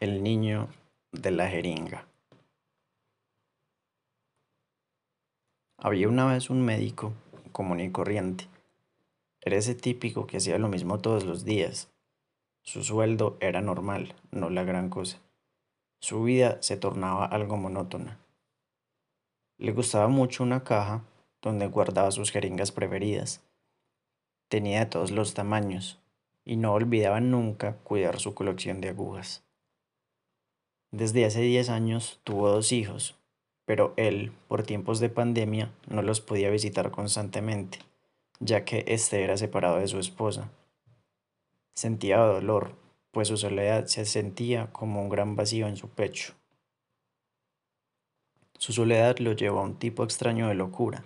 El niño de la jeringa. Había una vez un médico común y corriente. Era ese típico que hacía lo mismo todos los días. Su sueldo era normal, no la gran cosa. Su vida se tornaba algo monótona. Le gustaba mucho una caja donde guardaba sus jeringas preferidas. Tenía de todos los tamaños y no olvidaba nunca cuidar su colección de agujas. Desde hace 10 años tuvo dos hijos, pero él, por tiempos de pandemia, no los podía visitar constantemente, ya que éste era separado de su esposa. Sentía dolor, pues su soledad se sentía como un gran vacío en su pecho. Su soledad lo llevó a un tipo extraño de locura.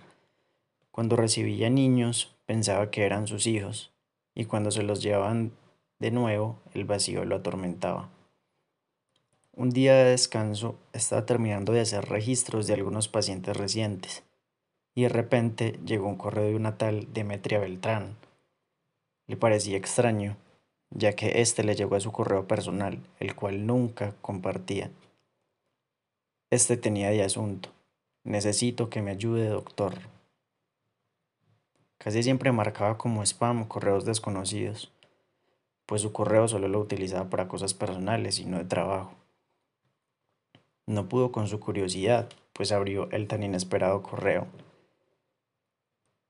Cuando recibía niños, pensaba que eran sus hijos, y cuando se los llevaban de nuevo, el vacío lo atormentaba. Un día de descanso estaba terminando de hacer registros de algunos pacientes recientes y de repente llegó un correo de una tal Demetria Beltrán. Le parecía extraño, ya que éste le llegó a su correo personal, el cual nunca compartía. Este tenía de asunto. Necesito que me ayude, doctor. Casi siempre marcaba como spam correos desconocidos, pues su correo solo lo utilizaba para cosas personales y no de trabajo. No pudo con su curiosidad, pues abrió el tan inesperado correo.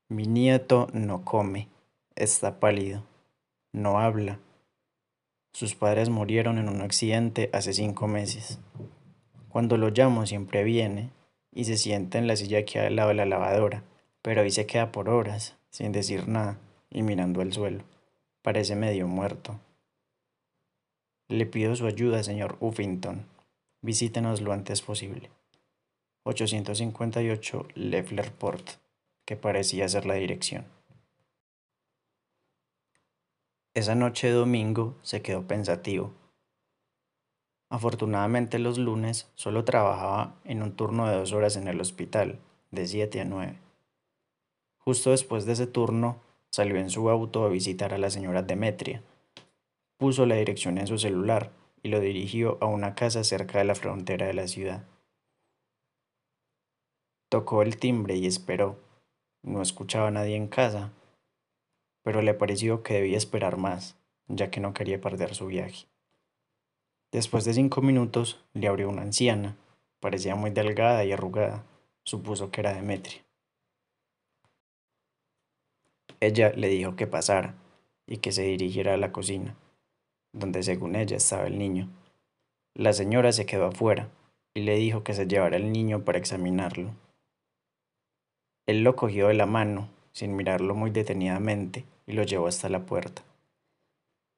Mi nieto no come, está pálido, no habla. Sus padres murieron en un accidente hace cinco meses. Cuando lo llamo siempre viene y se sienta en la silla que hay al lado de la lavadora, pero ahí se queda por horas, sin decir nada y mirando al suelo. Parece medio muerto. Le pido su ayuda, señor Uffington visítenos lo antes posible. 858 Leffler Port, que parecía ser la dirección. Esa noche domingo se quedó pensativo. Afortunadamente los lunes solo trabajaba en un turno de dos horas en el hospital, de 7 a 9. Justo después de ese turno, salió en su auto a visitar a la señora Demetria. Puso la dirección en su celular y lo dirigió a una casa cerca de la frontera de la ciudad. Tocó el timbre y esperó. No escuchaba a nadie en casa, pero le pareció que debía esperar más, ya que no quería perder su viaje. Después de cinco minutos le abrió una anciana, parecía muy delgada y arrugada, supuso que era Demetria. Ella le dijo que pasara y que se dirigiera a la cocina donde según ella estaba el niño. La señora se quedó afuera y le dijo que se llevara el niño para examinarlo. Él lo cogió de la mano, sin mirarlo muy detenidamente, y lo llevó hasta la puerta.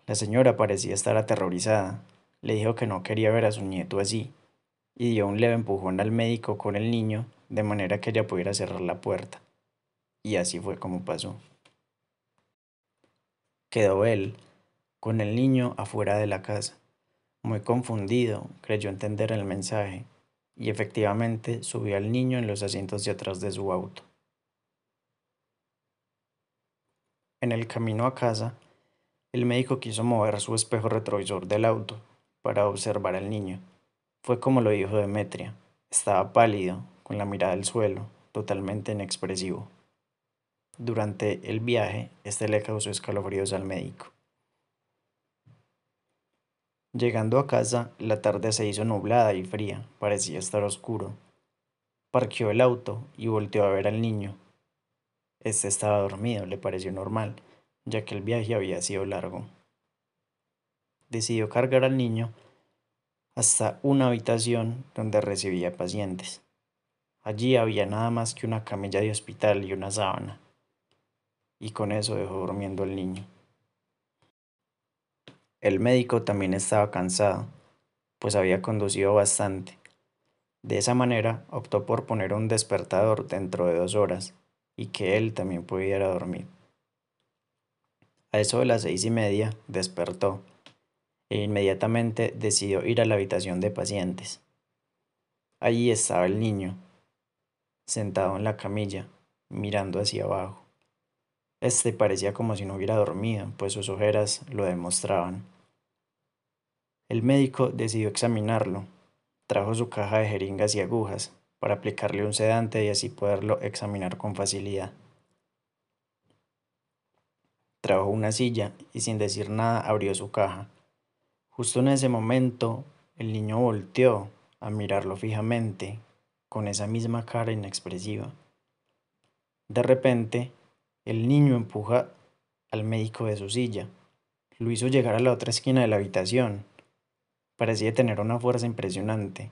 La señora parecía estar aterrorizada. Le dijo que no quería ver a su nieto así, y dio un leve empujón al médico con el niño, de manera que ella pudiera cerrar la puerta. Y así fue como pasó. Quedó él, con el niño afuera de la casa. Muy confundido, creyó entender el mensaje y efectivamente subió al niño en los asientos de atrás de su auto. En el camino a casa, el médico quiso mover su espejo retrovisor del auto para observar al niño. Fue como lo dijo Demetria. Estaba pálido, con la mirada al suelo, totalmente inexpresivo. Durante el viaje, este le causó escalofríos al médico. Llegando a casa, la tarde se hizo nublada y fría, parecía estar oscuro. Parqueó el auto y volteó a ver al niño. Este estaba dormido, le pareció normal, ya que el viaje había sido largo. Decidió cargar al niño hasta una habitación donde recibía pacientes. Allí había nada más que una camilla de hospital y una sábana. Y con eso dejó durmiendo al niño. El médico también estaba cansado, pues había conducido bastante. De esa manera optó por poner un despertador dentro de dos horas y que él también pudiera dormir. A eso de las seis y media despertó e inmediatamente decidió ir a la habitación de pacientes. Allí estaba el niño, sentado en la camilla, mirando hacia abajo. Este parecía como si no hubiera dormido, pues sus ojeras lo demostraban. El médico decidió examinarlo. Trajo su caja de jeringas y agujas para aplicarle un sedante y así poderlo examinar con facilidad. Trajo una silla y sin decir nada abrió su caja. Justo en ese momento, el niño volteó a mirarlo fijamente, con esa misma cara inexpresiva. De repente, el niño empuja al médico de su silla. Lo hizo llegar a la otra esquina de la habitación. Parecía tener una fuerza impresionante.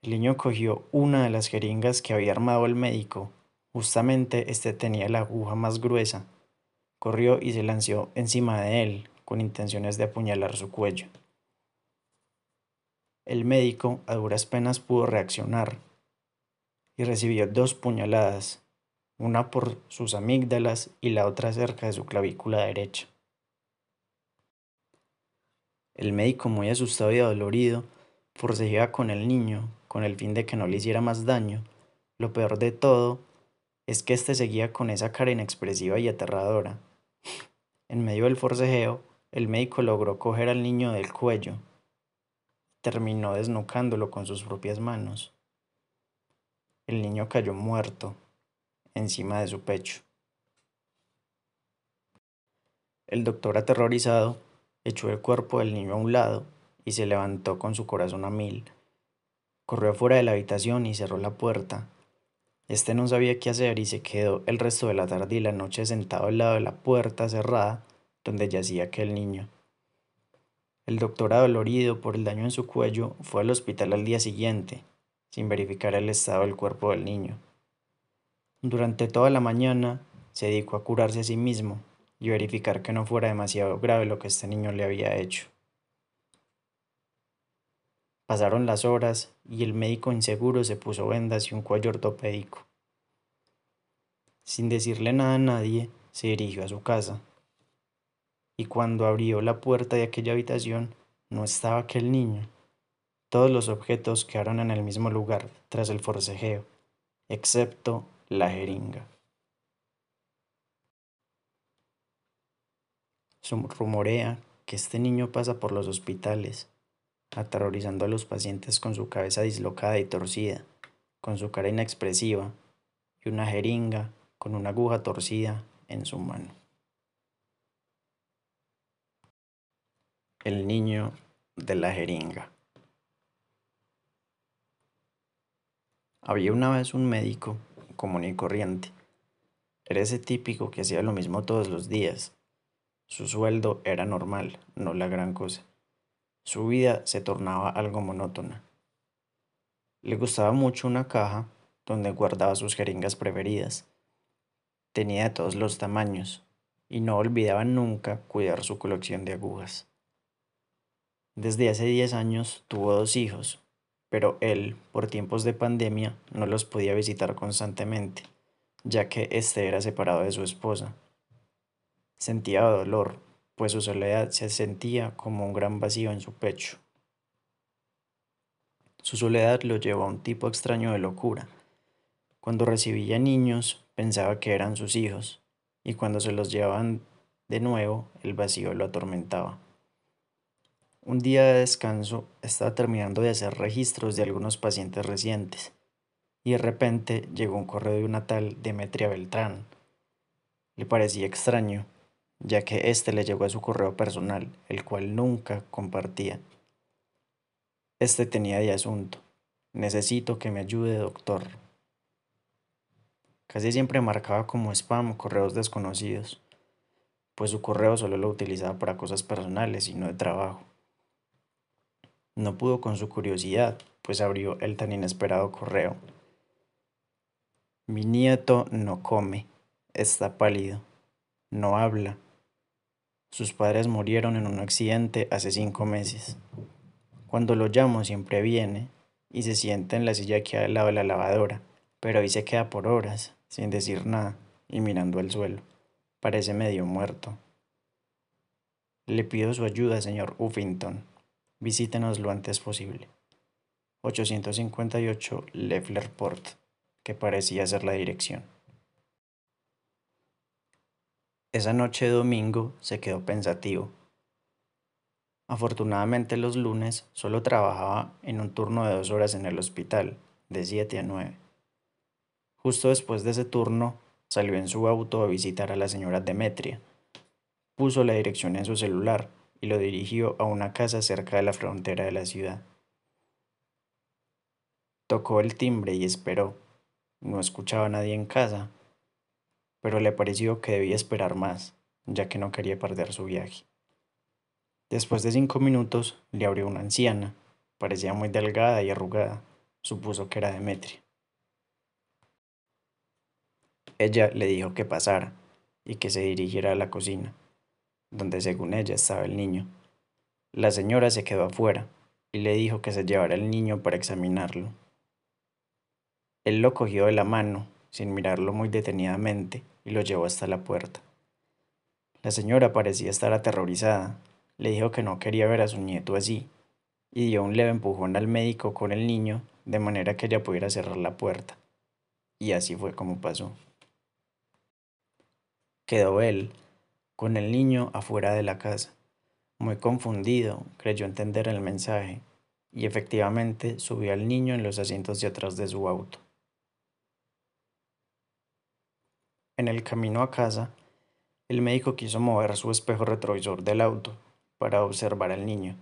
El niño cogió una de las jeringas que había armado el médico. Justamente este tenía la aguja más gruesa. Corrió y se lanzó encima de él, con intenciones de apuñalar su cuello. El médico a duras penas pudo reaccionar y recibió dos puñaladas, una por sus amígdalas y la otra cerca de su clavícula derecha. El médico, muy asustado y adolorido, forcejeaba con el niño con el fin de que no le hiciera más daño. Lo peor de todo es que éste seguía con esa cara inexpresiva y aterradora. En medio del forcejeo, el médico logró coger al niño del cuello. Terminó desnucándolo con sus propias manos. El niño cayó muerto encima de su pecho. El doctor aterrorizado echó el cuerpo del niño a un lado y se levantó con su corazón a mil. Corrió afuera de la habitación y cerró la puerta. Este no sabía qué hacer y se quedó el resto de la tarde y la noche sentado al lado de la puerta cerrada donde yacía aquel niño. El doctor adolorido por el daño en su cuello fue al hospital al día siguiente, sin verificar el estado del cuerpo del niño. Durante toda la mañana se dedicó a curarse a sí mismo y verificar que no fuera demasiado grave lo que este niño le había hecho. Pasaron las horas y el médico inseguro se puso vendas y un cuello ortopédico. Sin decirle nada a nadie, se dirigió a su casa. Y cuando abrió la puerta de aquella habitación, no estaba aquel niño. Todos los objetos quedaron en el mismo lugar tras el forcejeo, excepto la jeringa. Se rumorea que este niño pasa por los hospitales, aterrorizando a los pacientes con su cabeza dislocada y torcida, con su cara inexpresiva y una jeringa con una aguja torcida en su mano. El niño de la jeringa. Había una vez un médico común y corriente. Era ese típico que hacía lo mismo todos los días. Su sueldo era normal, no la gran cosa. Su vida se tornaba algo monótona. Le gustaba mucho una caja donde guardaba sus jeringas preferidas. Tenía de todos los tamaños y no olvidaba nunca cuidar su colección de agujas. Desde hace 10 años tuvo dos hijos, pero él, por tiempos de pandemia, no los podía visitar constantemente, ya que éste era separado de su esposa. Sentía dolor, pues su soledad se sentía como un gran vacío en su pecho. Su soledad lo llevó a un tipo extraño de locura. Cuando recibía niños, pensaba que eran sus hijos, y cuando se los llevaban de nuevo, el vacío lo atormentaba. Un día de descanso estaba terminando de hacer registros de algunos pacientes recientes y de repente llegó un correo de una tal Demetria Beltrán. Le parecía extraño, ya que éste le llegó a su correo personal, el cual nunca compartía. Este tenía de asunto. Necesito que me ayude, doctor. Casi siempre marcaba como spam correos desconocidos, pues su correo solo lo utilizaba para cosas personales y no de trabajo. No pudo con su curiosidad, pues abrió el tan inesperado correo. Mi nieto no come, está pálido, no habla. Sus padres murieron en un accidente hace cinco meses. Cuando lo llamo siempre viene y se sienta en la silla que hay al lado de la lavadora, pero ahí se queda por horas, sin decir nada y mirando al suelo. Parece medio muerto. Le pido su ayuda, señor Uffington. Visítenos lo antes posible. 858 Leffler Port, que parecía ser la dirección. Esa noche de domingo se quedó pensativo. Afortunadamente los lunes solo trabajaba en un turno de dos horas en el hospital, de 7 a 9. Justo después de ese turno, salió en su auto a visitar a la señora Demetria. Puso la dirección en su celular y lo dirigió a una casa cerca de la frontera de la ciudad. Tocó el timbre y esperó. No escuchaba a nadie en casa, pero le pareció que debía esperar más, ya que no quería perder su viaje. Después de cinco minutos, le abrió una anciana. Parecía muy delgada y arrugada. Supuso que era Demetria. Ella le dijo que pasara y que se dirigiera a la cocina, donde según ella estaba el niño. La señora se quedó afuera y le dijo que se llevara el niño para examinarlo. Él lo cogió de la mano, sin mirarlo muy detenidamente, y lo llevó hasta la puerta. La señora parecía estar aterrorizada, le dijo que no quería ver a su nieto así y dio un leve empujón al médico con el niño de manera que ella pudiera cerrar la puerta. Y así fue como pasó. Quedó él, con el niño afuera de la casa. Muy confundido, creyó entender el mensaje y efectivamente subió al niño en los asientos de atrás de su auto. En el camino a casa, el médico quiso mover su espejo retrovisor del auto para observar al niño.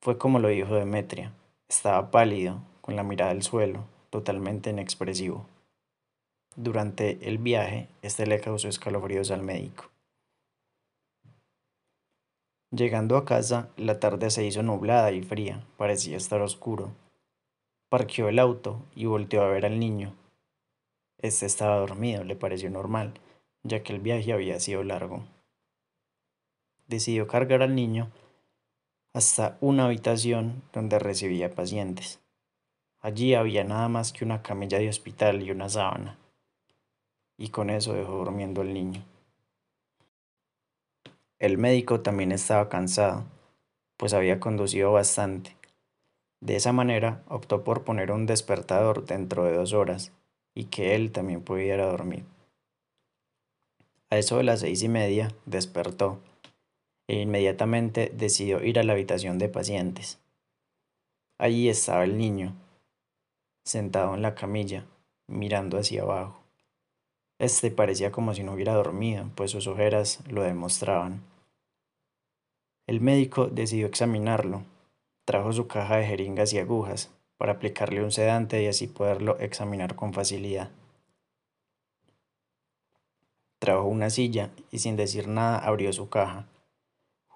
Fue como lo dijo Demetria. Estaba pálido, con la mirada al suelo, totalmente inexpresivo. Durante el viaje, este le causó escalofríos al médico. Llegando a casa, la tarde se hizo nublada y fría, parecía estar oscuro. Parqueó el auto y volteó a ver al niño. Este estaba dormido, le pareció normal, ya que el viaje había sido largo decidió cargar al niño hasta una habitación donde recibía pacientes. Allí había nada más que una camilla de hospital y una sábana, y con eso dejó durmiendo al niño. El médico también estaba cansado, pues había conducido bastante. De esa manera optó por poner un despertador dentro de dos horas y que él también pudiera dormir. A eso de las seis y media despertó e inmediatamente decidió ir a la habitación de pacientes. Allí estaba el niño, sentado en la camilla, mirando hacia abajo. Este parecía como si no hubiera dormido, pues sus ojeras lo demostraban. El médico decidió examinarlo. Trajo su caja de jeringas y agujas para aplicarle un sedante y así poderlo examinar con facilidad. Trajo una silla y sin decir nada abrió su caja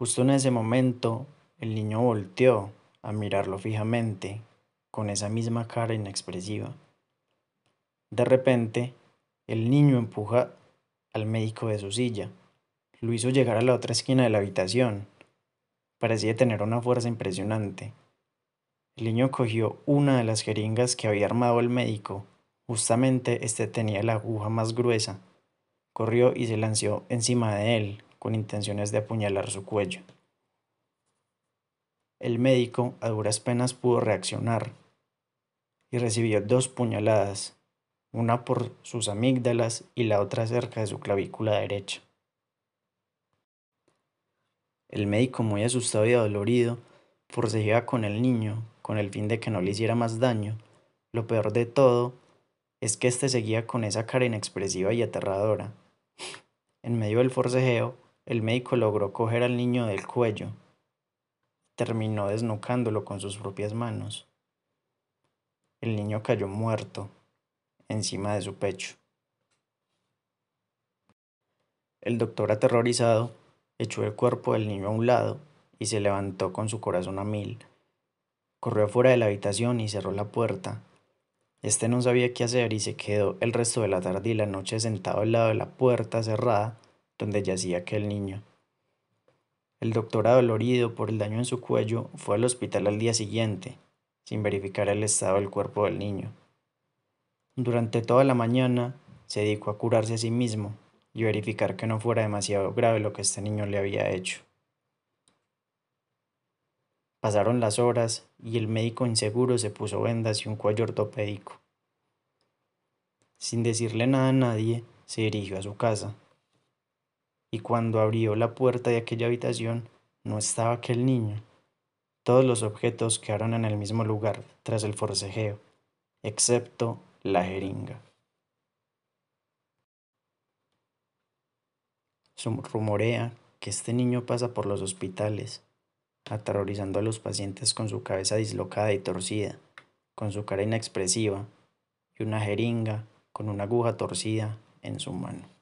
Justo en ese momento, el niño volteó a mirarlo fijamente, con esa misma cara inexpresiva. De repente, el niño empuja al médico de su silla. Lo hizo llegar a la otra esquina de la habitación. Parecía tener una fuerza impresionante. El niño cogió una de las jeringas que había armado el médico. Justamente este tenía la aguja más gruesa. Corrió y se lanzó encima de él, con intenciones de apuñalar su cuello. El médico a duras penas pudo reaccionar y recibió dos puñaladas, una por sus amígdalas y la otra cerca de su clavícula derecha. El médico, muy asustado y adolorido, forcejeaba con el niño con el fin de que no le hiciera más daño. Lo peor de todo es que éste seguía con esa cara inexpresiva y aterradora. En medio del forcejeo, el médico logró coger al niño del cuello. Terminó desnucándolo con sus propias manos. El niño cayó muerto encima de su pecho. El doctor aterrorizado echó el cuerpo del niño a un lado y se levantó con su corazón a mil. Corrió fuera de la habitación y cerró la puerta. Este no sabía qué hacer y se quedó el resto de la tarde y la noche sentado al lado de la puerta cerrada donde yacía aquel niño. El doctor adolorido por el daño en su cuello fue al hospital al día siguiente, sin verificar el estado del cuerpo del niño. Durante toda la mañana se dedicó a curarse a sí mismo y verificar que no fuera demasiado grave lo que este niño le había hecho. Pasaron las horas y el médico inseguro se puso vendas y un cuello ortopédico. Sin decirle nada a nadie, se dirigió a su casa y cuando abrió la puerta de aquella habitación no estaba aquel niño, Todos los objetos quedaron en el mismo lugar tras el forcejeo, excepto la jeringa. Rumorea que este niño pasa por los hospitales, aterrorizando a los pacientes con su cabeza dislocada y torcida, con su cara inexpresiva y una jeringa con una aguja torcida en su mano.